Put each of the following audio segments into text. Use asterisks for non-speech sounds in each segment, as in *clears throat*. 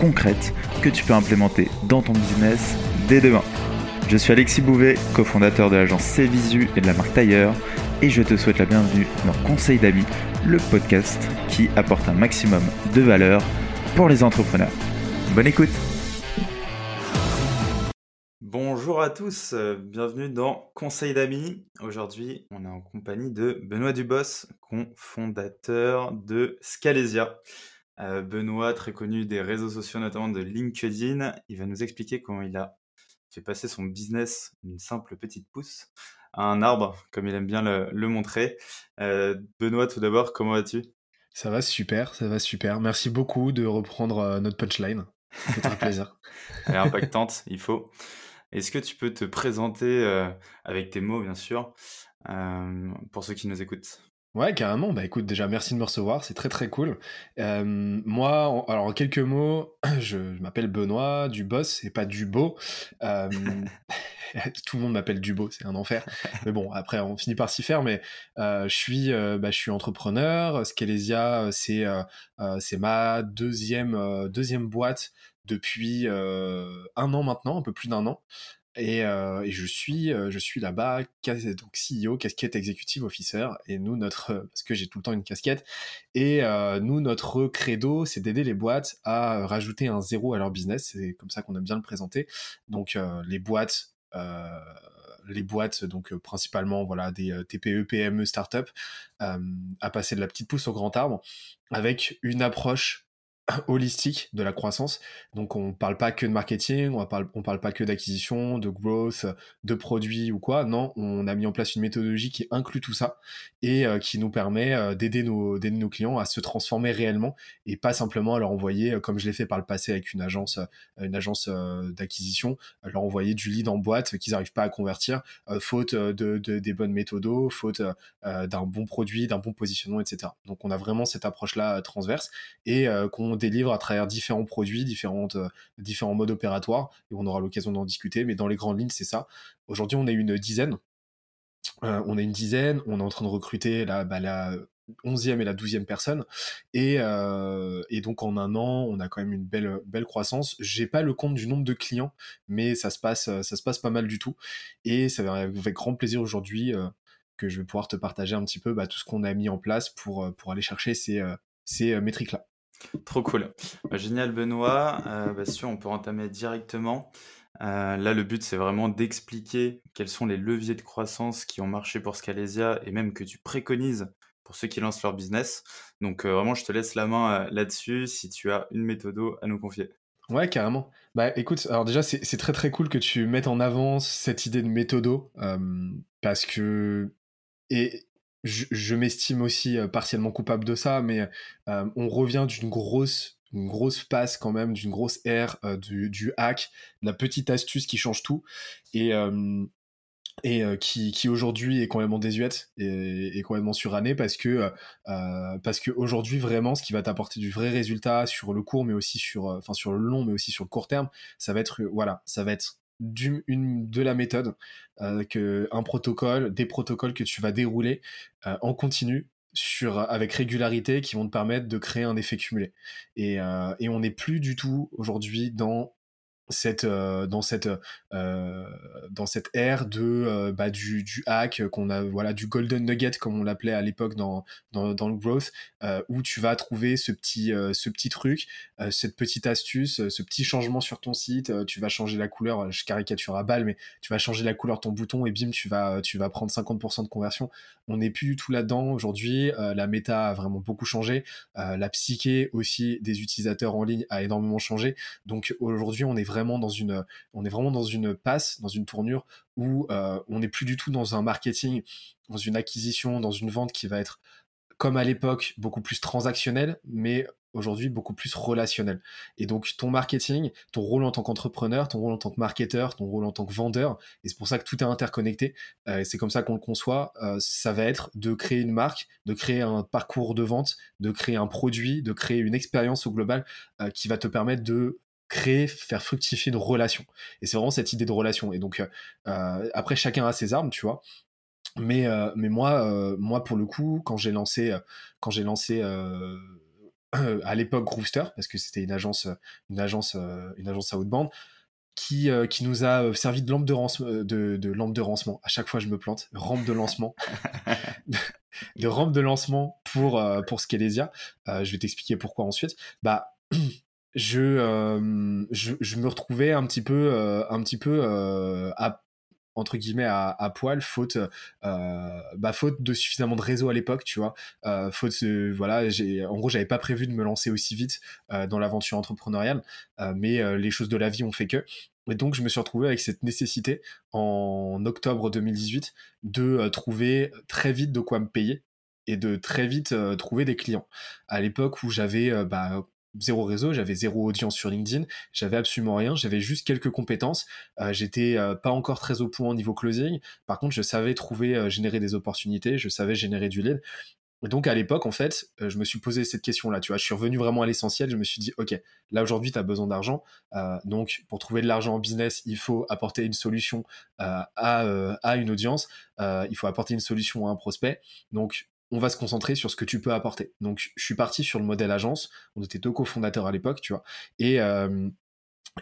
concrètes que tu peux implémenter dans ton business dès demain. Je suis Alexis Bouvet, cofondateur de l'agence Cvisu et de la marque Tailleur, et je te souhaite la bienvenue dans Conseil d'amis, le podcast qui apporte un maximum de valeur pour les entrepreneurs. Bonne écoute Bonjour à tous, euh, bienvenue dans Conseil d'amis. Aujourd'hui, on est en compagnie de Benoît Dubos, cofondateur de Scalesia. Euh, Benoît, très connu des réseaux sociaux, notamment de LinkedIn, il va nous expliquer comment il a fait passer son business d'une simple petite pousse à un arbre, comme il aime bien le, montrer. Euh, Benoît, tout d'abord, comment vas-tu? Ça va super, ça va super. Merci beaucoup de reprendre euh, notre punchline. C'est un *laughs* plaisir. Elle est impactante, *laughs* il faut. Est-ce que tu peux te présenter euh, avec tes mots, bien sûr, pour ceux qui nous écoutent? Ouais, carrément. Bah écoute, déjà, merci de me recevoir, c'est très très cool. Euh, moi, alors en quelques mots, *clears throat* je, m'appelle Benoît Dubos et pas Dubo. Euh, *laughs* tout le monde m'appelle Dubo, c'est un enfer. Mais bon, après, on finit par s'y faire. Mais euh, je suis, bah, je suis entrepreneur. Scalesia, c'est c'est ma deuxième deuxième boîte depuis un an maintenant, un peu plus d'un an. Et, euh, et, je suis, euh, je suis là-bas, donc CEO, casquette executive officer. Et nous, notre, *laughs* parce que j'ai tout le temps une casquette. Et euh, nous, notre credo, c'est d'aider les boîtes à rajouter un zéro à leur business. C'est comme ça qu'on aime bien le présenter. Donc les boîtes, les boîtes, donc principalement voilà des TPE, PME, start-up, à passer de la petite pousse au grand arbre, avec une approche *clears throat* holistique de la croissance. Donc on parle pas que de marketing, on on parle pas que d'acquisition, de growth, de produits ou quoi. Non, on a mis en place une méthodologie qui inclut tout ça et euh, qui nous permet euh, d'aider nos, clients à se transformer réellement et pas simplement à leur envoyer, euh, comme je l'ai fait par le passé avec une agence, une agence d'acquisition, leur envoyer du lead en boîte qu'ils n'arrivent pas à convertir, faute de, des bonnes méthodos, faute d'un bon produit, d'un bon positionnement, etc. Donc on a vraiment cette approche-là transverse et qu'on délivre à travers différents produits, différentes, euh, différents modes opératoires, et on aura l'occasion d'en discuter, mais dans les grandes lignes, c'est ça. Aujourd'hui, on est une dizaine. Euh, on est une dizaine, on est en train de recruter la, bah, la 11e et la 12e personne. Et, euh, et, donc en un an, on a quand même une belle, belle croissance. J'ai pas le compte du nombre de clients, mais ça se passe, ça se passe pas mal du tout. Et ça va avec grand plaisir aujourd'hui que je vais pouvoir te partager un petit peu bah, tout ce qu'on a mis en place pour, pour aller chercher ces, ces métriques-là. *laughs* Trop cool. Bah, génial, Benoît. Euh, bah, on peut entamer directement. Euh, là, le but, c'est vraiment d'expliquer quels sont les leviers de croissance qui ont marché pour Scalesia et même que tu préconises pour ceux qui lancent leur business. Donc, euh, vraiment, je te laisse la main euh, là-dessus si tu as une méthode à nous confier. Ouais, carrément. Bah écoute, alors déjà, c'est très très cool que tu mettes en avant cette idée de méthodo parce que. Et, je, m'estime aussi euh, partiellement coupable de ça, mais euh, on revient d'une grosse une grosse passe quand même, d'une grosse ère euh, du, hack, la petite astuce qui change tout, et, qui, aujourd'hui est complètement désuète et, et, complètement surannée parce que parce que aujourd'hui vraiment ce qui va t'apporter du vrai résultat sur le court mais aussi sur enfin sur le long mais aussi sur le court terme ça va être voilà ça va être de la méthode, euh, un protocole, des protocoles que tu vas dérouler euh, en continu avec régularité qui vont te permettre de créer un effet cumulé. Et, euh, et on n'est plus du tout aujourd'hui dans cette euh, dans cette euh, dans cette ère de euh, bah, du, du hack qu'on a voilà du golden nugget comme on l'appelait à l'époque dans, dans, dans le growth où tu vas trouver ce petit ce petit truc cette petite astuce ce petit changement sur ton site tu vas changer la couleur je caricature à balle mais tu vas changer la couleur de ton bouton et bim tu vas tu vas prendre 50% de conversion. On n'est plus du tout là-dedans aujourd'hui la méta a vraiment beaucoup changé la psyché aussi des utilisateurs en ligne a énormément changé. Donc aujourd'hui on est vraiment dans une, on est vraiment dans une passe, dans une tournure où euh, on n'est plus du tout dans un marketing, dans une acquisition, dans une vente qui va être comme à l'époque beaucoup plus transactionnelle, mais aujourd'hui beaucoup plus relationnel. Et donc ton marketing, ton rôle en tant qu'entrepreneur, ton rôle en tant que marketeur, ton rôle en tant que vendeur, et c'est pour ça que tout est interconnecté, euh, c'est comme ça qu'on le conçoit, euh, ça va être de créer une marque, de créer un parcours de vente, de créer un produit, de créer une expérience au global qui va te permettre de créer, faire fructifier une relation. Et c'est vraiment cette idée de relation. Et donc, après, chacun a ses armes, tu vois. Mais, mais moi, moi, pour le coup, quand j'ai lancé, quand j'ai lancé *clears throat* à l'époque Groovester, parce que c'était une agence, une agence, une agence outbound, qui, qui nous a servi de lampe de, de, de, lampe de lancement. À chaque fois, je me plante. Rampe de lancement. *laughs* de, rampe de lancement pour, pour Scalesia. je vais t'expliquer pourquoi ensuite. Bah, *clears throat* je, je, je, me retrouvais un petit peu, un petit peu à entre guillemets à, poil faute euh, bah, faute de suffisamment de réseau à l'époque tu vois euh, faute voilà j'ai en gros j'avais pas prévu de me lancer aussi vite euh, dans l'aventure entrepreneuriale mais les choses de la vie ont fait que et donc je me suis retrouvé avec cette nécessité en octobre 2018 de trouver très vite de quoi me payer et de très vite trouver des clients. À l'époque où j'avais bah, zéro réseau, j'avais zéro audience sur LinkedIn, j'avais absolument rien, j'avais juste quelques compétences, euh, j'étais euh, pas encore très au point au niveau closing, par contre je savais trouver, euh, générer des opportunités, je savais générer du lead. Et donc à l'époque, en fait, je me suis posé cette question-là, tu vois, je suis revenu vraiment à l'essentiel, je me suis dit, ok, là aujourd'hui tu as besoin d'argent, donc pour trouver de l'argent en business, il faut apporter une solution à, à, une audience, il faut apporter une solution à un prospect, donc on va se concentrer sur ce que tu peux apporter. Donc, je suis parti sur le modèle agence. On était deux cofondateurs à l'époque, tu vois. Et, euh,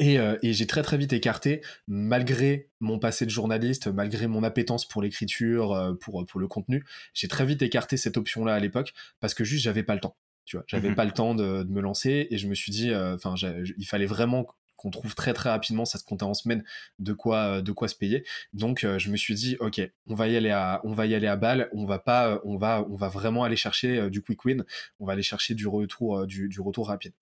euh, et, j'ai très très vite écarté, malgré mon passé de journaliste, malgré mon appétence pour l'écriture, euh, pour, pour le contenu, j'ai très vite écarté cette option-là à l'époque parce que juste j'avais pas le temps. Tu vois, j'avais mmh pas le temps de, me lancer et je me suis dit, enfin, il fallait vraiment qu'on trouve très très rapidement, ça se comptait en semaine, de quoi, euh, de quoi se payer. Donc euh, je me suis dit, ok, on va y aller à, on va y aller à balle, on va pas, euh, on va, on va vraiment aller chercher du quick win, on va aller chercher du retour, du, retour rapide.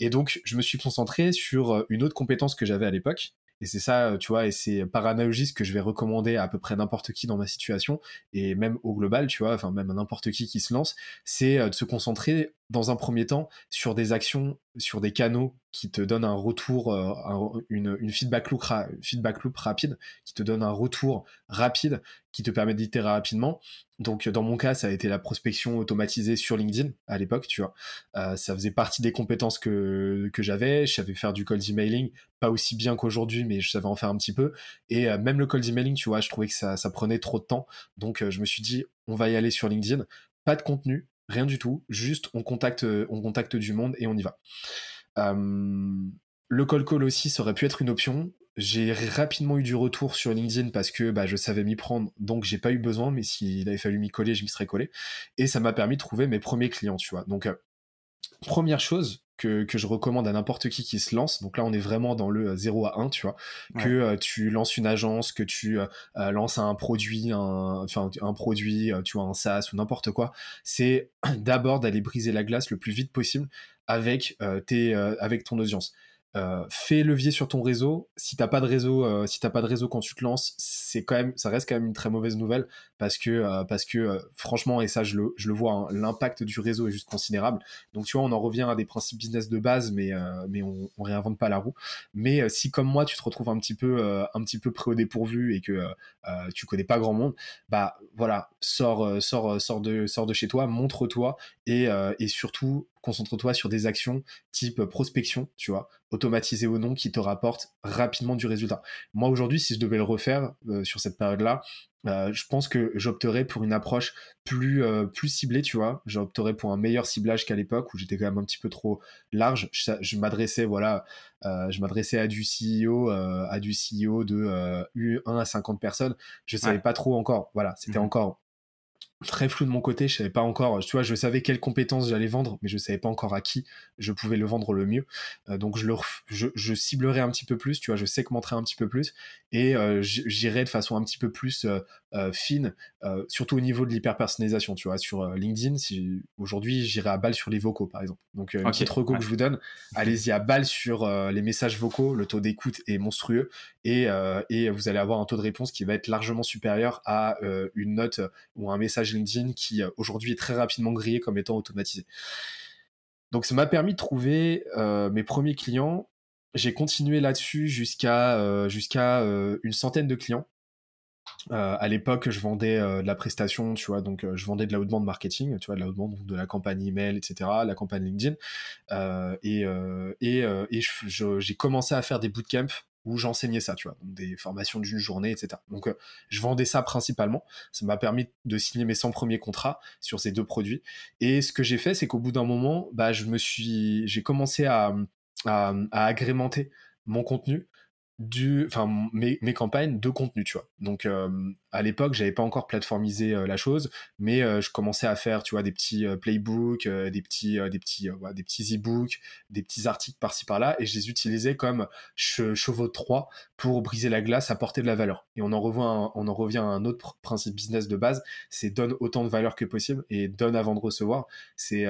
Et donc je me suis concentré sur une autre compétence que j'avais à l'époque, et c'est ça, tu vois, et c'est par analogie ce que je vais recommander à, à peu près n'importe qui dans ma situation, et même au global, tu vois, enfin même à n'importe qui qui se lance, c'est de se concentrer dans un premier temps sur des actions, sur des canaux qui te donnent un retour, euh, une, feedback, loop rapide, qui te donne un retour rapide, qui te permet d'itérer rapidement. Donc dans mon cas, ça a été la prospection automatisée sur LinkedIn à l'époque, tu vois. Euh, ça faisait partie des compétences que, que j'avais. Je savais faire du cold emailing, pas aussi bien qu'aujourd'hui, mais je savais en faire un petit peu. Et euh, même le cold emailing, tu vois, je trouvais que ça prenait trop de temps. Donc je me suis dit, on va y aller sur LinkedIn. Pas de contenu, rien du tout, juste on contacte, on contacte du monde et on y va. Euh, le call call aussi, ça aurait pu être une option. J'ai rapidement eu du retour sur LinkedIn parce que bah, je savais m'y prendre, donc j'ai pas eu besoin, mais s'il avait fallu m'y coller, je m'y serais collé. Et ça m'a permis de trouver mes premiers clients, tu vois. Donc, euh, première chose, que, je recommande à n'importe qui qui se lance. Donc là, on est vraiment dans le 0 à 1, tu vois. Que euh, tu lances une agence, que tu euh, euh, lances un produit, un, enfin, un produit, tu vois, un SaaS ou n'importe quoi. C'est *clears throat* d'abord d'aller briser la glace le plus vite possible avec, tes, avec ton audience. Euh, fais levier sur ton réseau. Si t'as pas de réseau, euh, si t'as pas de réseau quand tu te lances, c'est quand même, ça reste quand même une très mauvaise nouvelle parce que euh, parce que franchement et ça je le, je le vois, hein, l'impact du réseau est juste considérable. Donc tu vois, on en revient à des principes business de base, mais mais on, on réinvente pas la roue. Mais si comme moi tu te retrouves un petit peu un petit peu près au dépourvu et que tu connais pas grand monde, bah voilà, sors sors sors de sors de chez toi, montre-toi et et surtout concentre-toi sur des actions type prospection, tu vois, automatisé ou non, qui te rapportent rapidement du résultat. Moi aujourd'hui, si je devais le refaire euh, sur cette période-là, euh, je pense que j'opterais pour une approche plus euh, plus ciblée, tu vois. J'opterais pour un meilleur ciblage qu'à l'époque où j'étais quand même un petit peu trop large. Je, m'adressais voilà, je m'adressais à du CEO, à du CEO de 1 à 50 personnes. Je savais pas trop encore. Voilà, c'était mmh encore très flou de mon côté. Je savais pas encore, tu vois, je savais quelles compétences j'allais vendre, mais je savais pas encore à qui je pouvais le vendre le mieux. Euh, donc je, le, je, je, ciblerai un petit peu plus, tu vois, je segmenterai un petit peu plus et euh, j'irai de façon un petit peu plus euh, fine, surtout au niveau de l'hyper-personnalisation, tu vois. Sur LinkedIn, si aujourd'hui j'irai à balle sur les vocaux, par exemple. Donc une petite reco que je vous donne, allez-y à balle sur les messages vocaux, le taux d'écoute est monstrueux et, et vous allez avoir un taux de réponse qui va être largement supérieur à une note ou un message LinkedIn qui euh, aujourd'hui est très rapidement grillé comme étant automatisé. Donc ça m'a permis de trouver mes premiers clients. J'ai continué là-dessus jusqu'à jusqu'à une centaine de clients. Euh, à l'époque, je vendais euh, de la prestation, tu vois, donc euh, je vendais de la haute marketing, tu vois, de la haute de la campagne email, etc., la campagne LinkedIn. et et, et j'ai commencé à faire des bootcamps où j'enseignais ça, tu vois, donc des formations d'une journée, etc. Donc je vendais ça principalement. Ça m'a permis de signer mes 100 premiers contrats sur ces deux produits. Et ce que j'ai fait, c'est qu'au bout d'un moment, bah, je me suis, j'ai commencé à agrémenter mon contenu du, enfin mes, mes, campagnes de contenu, tu vois. Donc euh, à l'époque, j'avais pas encore plateformisé euh, la chose, mais euh, je commençais à faire, tu vois, des petits playbooks, des petits, des petits, des petits e-books, des petits articles par-ci par-là, et je les utilisais comme chevaux de Troie pour briser la glace, apporter de la valeur. Et on en revient, on en revient à un autre principe business de base, c'est donne autant de valeur que possible et donne avant de recevoir. C'est,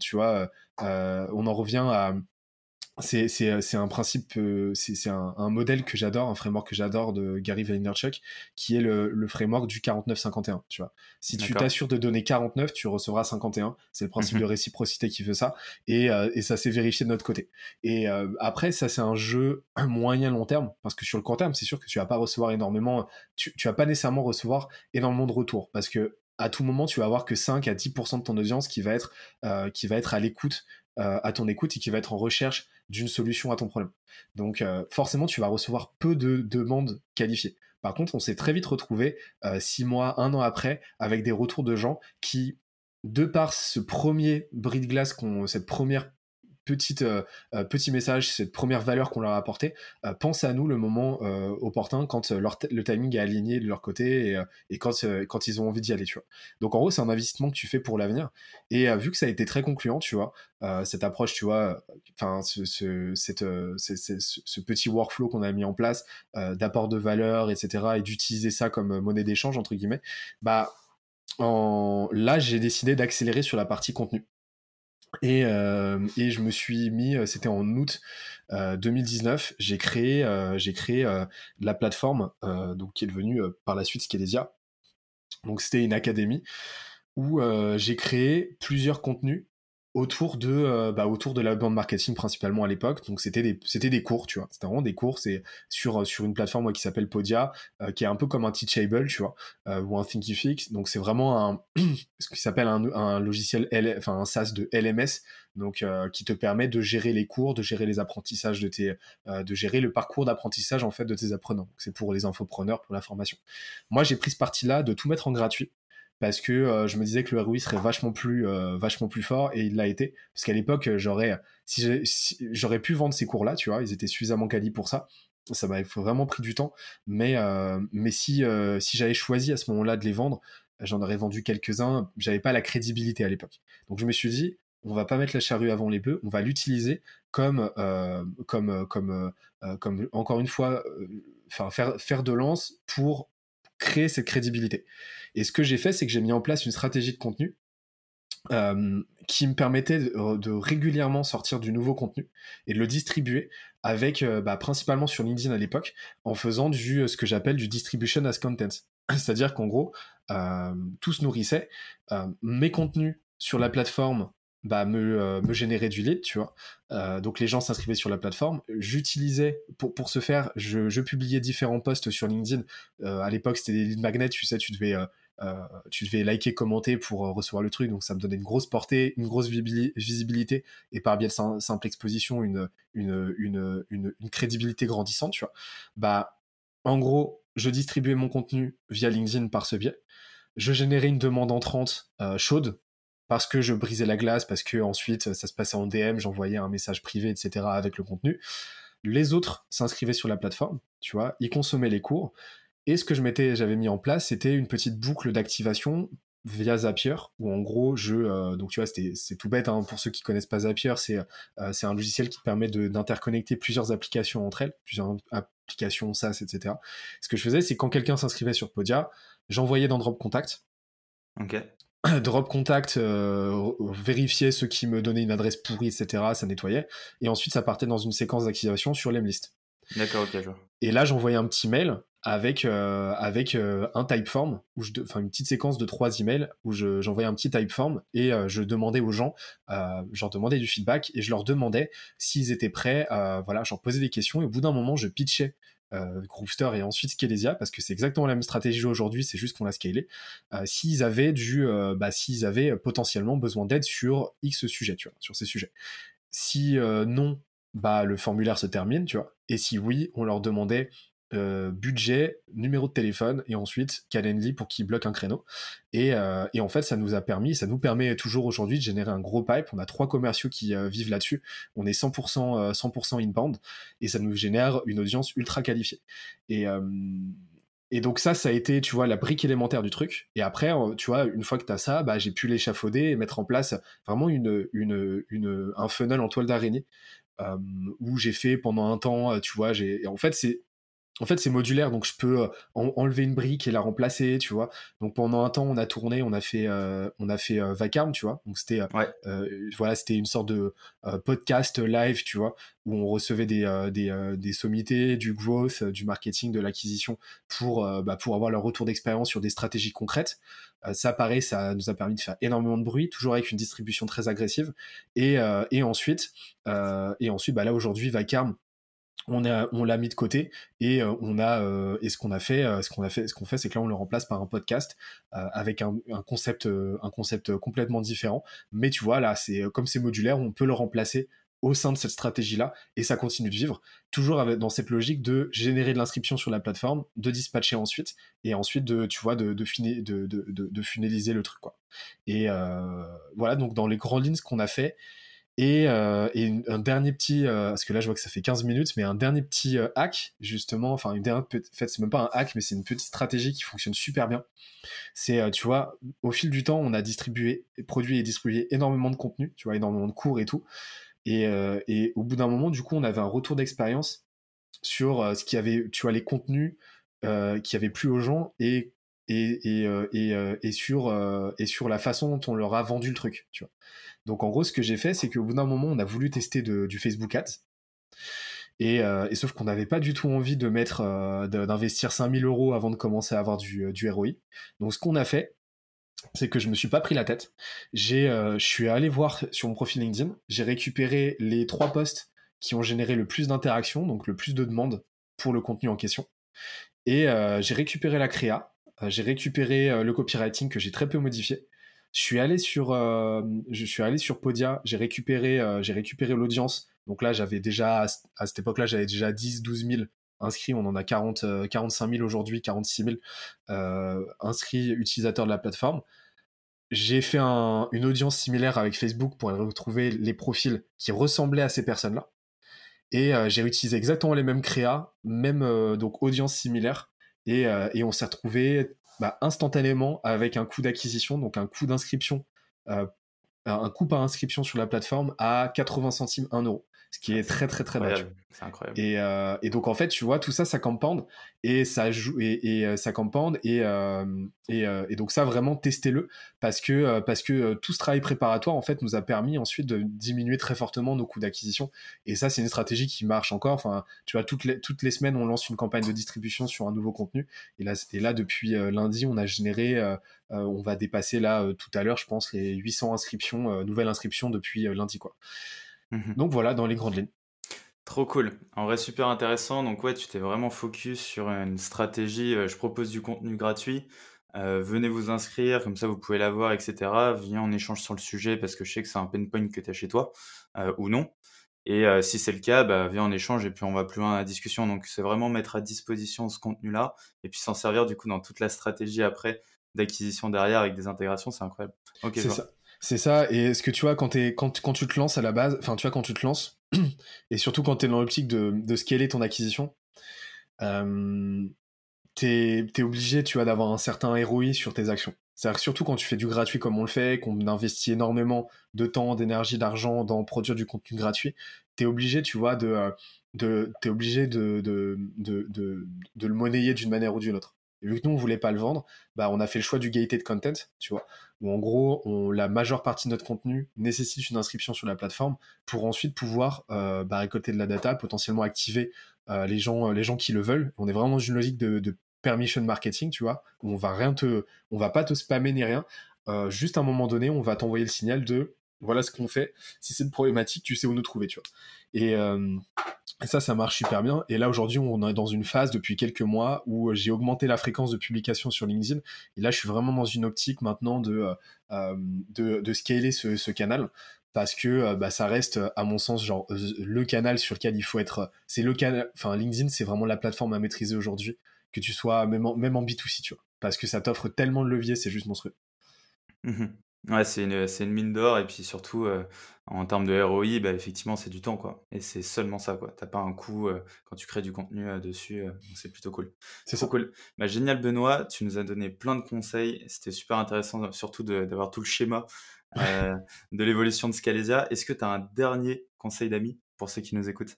tu vois, on en revient à c'est, c'est, c'est un principe, euh, c'est, c'est un, un, modèle que j'adore, un framework que j'adore de Gary Vaynerchuk, qui est le, le framework du 49-51, tu vois. Si tu t'assures de donner 49, tu recevras 51. C'est le principe de mhm. réciprocité qui veut ça. Et, euh, et ça s'est vérifié de notre côté. Et euh, après, ça, c'est un jeu *clears throat* moyen-long terme, parce que sur le court terme, c'est sûr que tu vas pas recevoir énormément, tu, tu vas pas nécessairement recevoir énormément de retours, parce que à tout moment, tu vas avoir que 5 à 10% de ton audience qui va être, qui va être à l'écoute, à ton écoute et qui va être en recherche d'une solution à ton problème. Donc euh, forcément, tu vas recevoir peu de demandes qualifiées. Par contre, on s'est très vite retrouvé euh, six mois, un an après, avec des retours de gens qui, de par ce premier bris de glace, cette première petite, euh, euh, petit message, cette première valeur qu'on leur a apportée, euh, pense à nous le moment opportun quand le timing est aligné de leur côté et, et quand, quand ils ont envie d'y aller, tu vois. Donc en gros, c'est un investissement que tu fais pour l'avenir. Et vu que ça a été très concluant, tu vois, cette approche, tu vois, ce, ce, cette, ce, petit workflow qu'on a mis en place d'apport de valeur, etc., et d'utiliser ça comme monnaie d'échange, entre guillemets, bah, là, j'ai décidé d'accélérer sur la partie contenu. Et, euh, et, je me suis mis, euh, c'était en août 2019, euh, j'ai créé, j'ai créé la plateforme donc qui est devenue par la suite Scalesia. Donc c'était une académie où j'ai créé plusieurs contenus autour de euh, bah, marketing principalement à l'époque. Donc c'était des cours tu vois. C'était vraiment des cours. C'est sur euh, une plateforme qui s'appelle Podia euh, qui est un peu comme un Teachable tu vois ou un Thinkific donc c'est vraiment un *clears throat* ce qui s'appelle un, logiciel enfin un SaaS de LMS qui te permet de gérer les cours de gérer les apprentissages de tes de gérer le parcours d'apprentissage en fait de tes apprenants. C'est pour les infopreneurs pour la formation. Moi j'ai pris ce parti là de tout mettre en gratuit parce que euh, je me disais que le ROI serait vachement plus euh, vachement plus fort et il l'a été. Parce qu'à l'époque j'aurais si j'aurais pu vendre ces cours là tu vois ils étaient suffisamment quali pour ça ça m'avait vraiment pris du temps. Mais euh, mais si si j'avais choisi à ce moment-là de les vendre j'en aurais vendu quelques-uns. J'avais pas la crédibilité à l'époque. Donc je me suis dit on va pas mettre la charrue avant les bœufs on va l'utiliser comme comme comme encore une fois faire faire de lance pour créer cette crédibilité et ce que j'ai fait, c'est que j'ai mis en place une stratégie de contenu euh, qui me permettait de, régulièrement sortir du nouveau contenu et de le distribuer avec euh, bah, principalement sur LinkedIn à l'époque en faisant du euh, ce que j'appelle du distribution as content. *laughs* C'est-à-dire qu'en gros, tout se nourrissait. mes contenus sur la plateforme bah, me, me généraient du lead, tu vois. donc les gens s'inscrivaient sur la plateforme. J'utilisais, pour, pour ce faire, je, je, publiais différents posts sur LinkedIn. à l'époque, c'était des lead magnets, tu sais, tu devais euh, tu liker, commenter pour euh, recevoir le truc, donc ça me donnait une grosse portée, une grosse visibilité, et par biais de simple exposition, une, une, crédibilité grandissante, tu vois. Bah, en gros, je distribuais mon contenu via LinkedIn par ce biais. Je générais une demande entrante euh, chaude parce que je brisais la glace, parce que ensuite ça se passait en DM, j'envoyais un message privé, etc. avec le contenu. Les autres s'inscrivaient sur la plateforme, tu vois, ils consommaient les cours. Et ce que je m'étais, j'avais mis en place, c'était une petite boucle d'activation via Zapier, où en gros, je, euh, donc tu vois, c'est tout bête hein, pour ceux qui connaissent pas Zapier, c'est euh, un logiciel qui permet d'interconnecter plusieurs applications entre elles, plusieurs applications SaaS, etc. Ce que je faisais, c'est quand quelqu'un s'inscrivait sur Podia, j'envoyais dans Drop Contact. Ok. *clears throat* Drop Contact, euh, vérifier ceux qui me donnaient une adresse pourrie, etc. Ça nettoyait. Et ensuite, ça partait dans une séquence d'activation sur l'Emlist. D'accord, ok, je Et là, j'envoyais un petit mail avec, euh, avec euh, un typeform, où je, enfin une petite séquence de trois emails où j'envoyais un petit typeform et je demandais aux gens, je leur demandais du feedback et je leur demandais s'ils étaient prêts, voilà, j'en posais des questions et au bout d'un moment je pitchais euh, et ensuite Scalesia parce que c'est exactement la même stratégie aujourd'hui, c'est juste qu'on l'a scalé. s'ils avaient du, bah, avaient potentiellement besoin d'aide sur X sujet, tu vois, sur ces sujets. Si non, bah le formulaire se termine, tu vois. Et si oui, on leur demandait euh, budget, numéro de téléphone et ensuite Calendly pour qu'il bloque un créneau. Et, euh, et, en fait, ça nous a permis, ça nous permet toujours aujourd'hui de générer un gros pipe. On a trois commerciaux qui euh, vivent là-dessus. On est 100%, 100% inbound et ça nous génère une audience ultra qualifiée. Et, et donc ça, ça a été, tu vois, la brique élémentaire du truc. Et après, tu vois, une fois que tu as ça, bah, j'ai pu l'échafauder et mettre en place vraiment une, une, une un funnel en toile d'araignée. où j'ai fait pendant un temps, tu vois, j'ai en fait c'est en fait, c'est modulaire, donc je peux euh, enlever une brique et la remplacer, tu vois. Donc pendant un temps, on a tourné, on a fait, euh, on a fait euh, Vacarme, tu vois. Donc c'était, voilà, c'était une sorte de podcast live, tu vois, où on recevait des, des, sommités, du growth, du marketing, de l'acquisition pour, bah, pour avoir leur retour d'expérience sur des stratégies concrètes. ça, pareil, ça nous a permis de faire énormément de bruit, toujours avec une distribution très agressive. Et, et ensuite, et ensuite, bah là aujourd'hui, Vacarme on on l'a mis de côté et euh, on a euh, et ce qu'on a fait euh, ce qu'on a fait ce qu'on fait c'est que là on le remplace par un podcast avec un, concept un concept complètement différent. Mais tu vois là c'est comme c'est modulaire on peut le remplacer au sein de cette stratégie là et ça continue de vivre toujours dans cette logique de générer de l'inscription sur la plateforme de dispatcher ensuite et ensuite de tu vois de de, de, de, de, le truc quoi. Et voilà donc dans les grandes lignes ce qu'on a fait et, euh, un dernier petit, euh, parce que là je vois que ça fait 15 minutes, mais un dernier petit euh, hack, justement, enfin une dernière, en fait c'est même pas un hack, mais c'est une petite stratégie qui fonctionne super bien. C'est, tu vois, au fil du temps, on a distribué, produit et distribué énormément de contenu, tu vois, énormément de cours et tout. Et, et au bout d'un moment, du coup, on avait un retour d'expérience sur ce qui avait, tu vois, les contenus qui avaient plu aux gens et et, et, et, et, sur, et sur la façon dont on leur a vendu le truc, tu vois. Donc en gros, ce que j'ai fait, c'est qu'au bout d'un moment, on a voulu tester du Facebook Ads. Euh, et, sauf qu'on n'avait pas du tout envie de mettre, euh, d'investir 5000 euros avant de commencer à avoir du, du ROI. Donc ce qu'on a fait, c'est que je me suis pas pris la tête. J'ai, euh, je suis allé voir sur mon profil LinkedIn, j'ai récupéré les trois posts qui ont généré le plus d'interactions, donc le plus de demandes pour le contenu en question. Et j'ai récupéré la créa, j'ai récupéré le copywriting que j'ai très peu modifié. Je suis allé sur, euh, je suis allé sur Podia, j'ai récupéré, euh, récupéré l'audience. Donc là, j'avais déjà, à cette époque-là, j'avais déjà 10, 12 000 inscrits. On en a 40, 45 000 aujourd'hui, 46 000 euh, inscrits utilisateurs de la plateforme. J'ai fait une audience similaire avec Facebook pour retrouver les profils qui ressemblaient à ces personnes-là. Et j'ai utilisé exactement les mêmes créas, même donc audience similaire. Et, et on s'est retrouvé bah, instantanément avec un coût d'acquisition, donc un coût d'inscription, euh, un coût par inscription sur la plateforme à 80 centimes 1 euro ce qui est très très très bas. C'est incroyable. Et, euh, et, donc en fait, tu vois, tout ça, ça campande et ça joue et, et euh, ça campande et, euh, et, et, donc ça vraiment testez-le parce que parce que tout ce travail préparatoire en fait nous a permis ensuite de diminuer très fortement nos coûts d'acquisition et ça c'est une stratégie qui marche encore. Enfin, tu vois, toutes les toutes les semaines on lance une campagne de distribution sur un nouveau contenu et là et là depuis lundi on a généré on va dépasser là tout à l'heure je pense les 800 inscriptions nouvelles inscriptions depuis lundi quoi. Mmh Donc voilà, dans les grandes lignes. Trop cool. En vrai, super intéressant. Donc ouais, tu t'es vraiment focus sur une stratégie. Euh, je propose du contenu gratuit. Euh, venez vous inscrire, comme ça vous pouvez l'avoir, etc. Viens, on échange sur le sujet parce que je sais que c'est un pain point que tu as chez toi euh, ou non. Et si c'est le cas, bah, viens, on échange et puis on va plus loin dans la discussion. Donc c'est vraiment mettre à disposition ce contenu-là et puis s'en servir du coup dans toute la stratégie après d'acquisition derrière avec des intégrations. C'est incroyable. Ok, c'est ça. C'est ça, et ce que tu vois, quand, tu te lances à la base, enfin, tu vois, quand tu te lances, *clears throat* et surtout quand tu es dans l'optique de, de scaler ton acquisition, euh, tu es, obligé, tu vois, d'avoir un certain ROI sur tes actions. C'est-à-dire surtout quand tu fais du gratuit comme on le fait, qu'on investit énormément de temps, d'énergie, d'argent dans produire du contenu gratuit, tu es obligé, tu vois, de, euh, de, obligé de, de le monnayer d'une manière ou d'une autre. Vu que nous, on voulait pas le vendre, bah, on a fait le choix du gated content, tu vois, où en gros, la majeure partie de notre contenu nécessite une inscription sur la plateforme pour ensuite pouvoir euh, bah, récolter de la data, potentiellement activer les, gens, les gens qui le veulent. On est vraiment dans une logique de, permission marketing, tu vois, où on va rien te, on va pas te spammer ni rien. juste à un moment donné, on va t'envoyer le signal de voilà ce qu'on fait. Si c'est une problématique, tu sais où nous trouver, tu vois. Et, ça, ça marche super bien. Et là, aujourd'hui, on est dans une phase depuis quelques mois où j'ai augmenté la fréquence de publication sur LinkedIn. Et là, je suis vraiment dans une optique maintenant de, de, de, scaler ce, ce canal parce que bah, ça reste, à mon sens, genre le canal sur lequel il faut être. C'est le canal. Enfin, LinkedIn, c'est vraiment la plateforme à maîtriser aujourd'hui, que tu sois même en, même en B2C, tu vois. Parce que ça t'offre tellement de leviers, c'est juste monstrueux. Mmh Ouais, c'est une, c'est une mine d'or et puis surtout, euh, en termes de ROI, bah, effectivement, c'est du temps, quoi et c'est seulement ça, quoi. Tu pas un coût, euh, quand tu crées du contenu, euh, dessus, c'est plutôt cool. C'est trop cool. Bah, génial Benoît, tu nous as donné plein de conseils. C'était super intéressant, surtout d'avoir tout le schéma, *laughs* de l'évolution de Scalesia. Est-ce que tu as un dernier conseil d'amis pour ceux qui nous écoutent?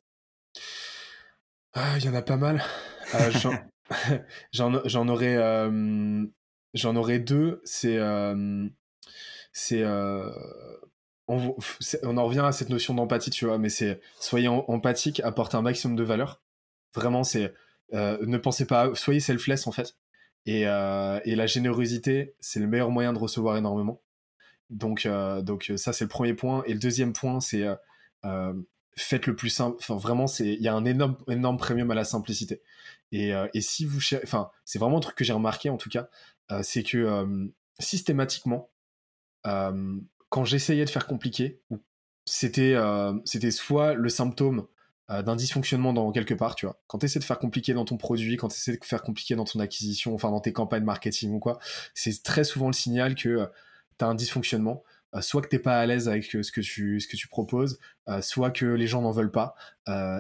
Ah, il y en a pas mal. *laughs* j'en j'en aurais, j'en aurais deux. C'est, c'est euh, on, en revient à cette notion d'empathie, tu vois, mais c'est soyez empathique, apportez un maximum de valeur. Vraiment, c'est euh, ne pensez pas, soyez selfless en fait. Et, euh, et la générosité, c'est le meilleur moyen de recevoir énormément. Donc, donc ça, c'est le premier point. Et le deuxième point, c'est faites le plus simple. Enfin, vraiment, c'est il y a un énorme, énorme premium à la simplicité. Et, et si vous enfin, c'est vraiment un truc que j'ai remarqué en tout cas, c'est que systématiquement, quand j'essayais de faire compliqué, c'était c'était soit le symptôme d'un dysfonctionnement dans quelque part, tu vois. Quand tu essaies de faire compliqué dans ton produit, quand tu essaies de faire compliqué dans ton acquisition, enfin dans tes campagnes marketing ou quoi, c'est très souvent le signal que tu as un dysfonctionnement. soit que t'es pas à l'aise avec ce que tu ce que tu proposes, soit que les gens n'en veulent pas,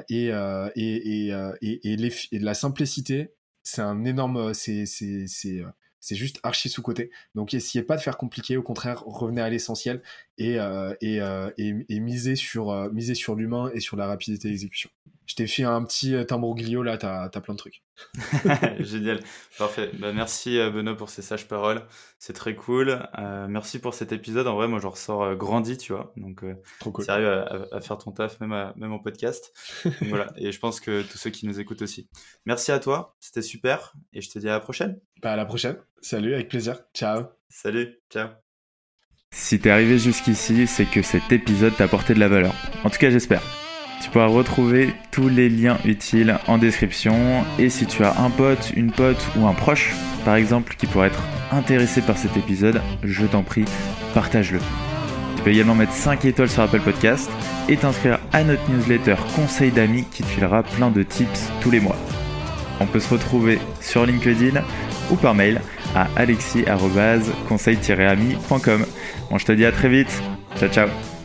et, et, et, et, et, la simplicité, c'est un énorme, c'est c'est juste archi sous-côté. Donc essayez pas de faire compliqué, au contraire, revenez à l'essentiel et, euh, et, euh, et, misez sur, euh, sur l'humain et sur la rapidité d'exécution. Je t'ai fait un petit tambouglio là, t'as as plein de trucs. *laughs* Génial, parfait. Bah, merci Benoît pour ces sages paroles, c'est très cool. merci pour cet épisode. En vrai, moi, je ressors grandi, tu vois. Donc, Trop cool. arrives à, à, faire ton taf, même, même en podcast. voilà. *laughs* Et je pense que tous ceux qui nous écoutent aussi. Merci à toi, c'était super. Et je te dis à la prochaine. Bah, à la prochaine. Salut, avec plaisir. Ciao. Salut, ciao. Si t'es arrivé jusqu'ici, c'est que cet épisode t'a apporté de la valeur. En tout cas, j'espère. Tu pourras retrouver tous les liens utiles en description. Et si tu as un pote, une pote ou un proche, par exemple, qui pourrait être intéressé par cet épisode, je t'en prie, partage-le. Tu peux également mettre 5 étoiles sur Apple Podcast et t'inscrire à notre newsletter Conseil d'amis qui te filera plein de tips tous les mois. On peut se retrouver sur LinkedIn ou par mail à alexis-conseil-ami.com. Bon, je te dis à très vite. Ciao, ciao.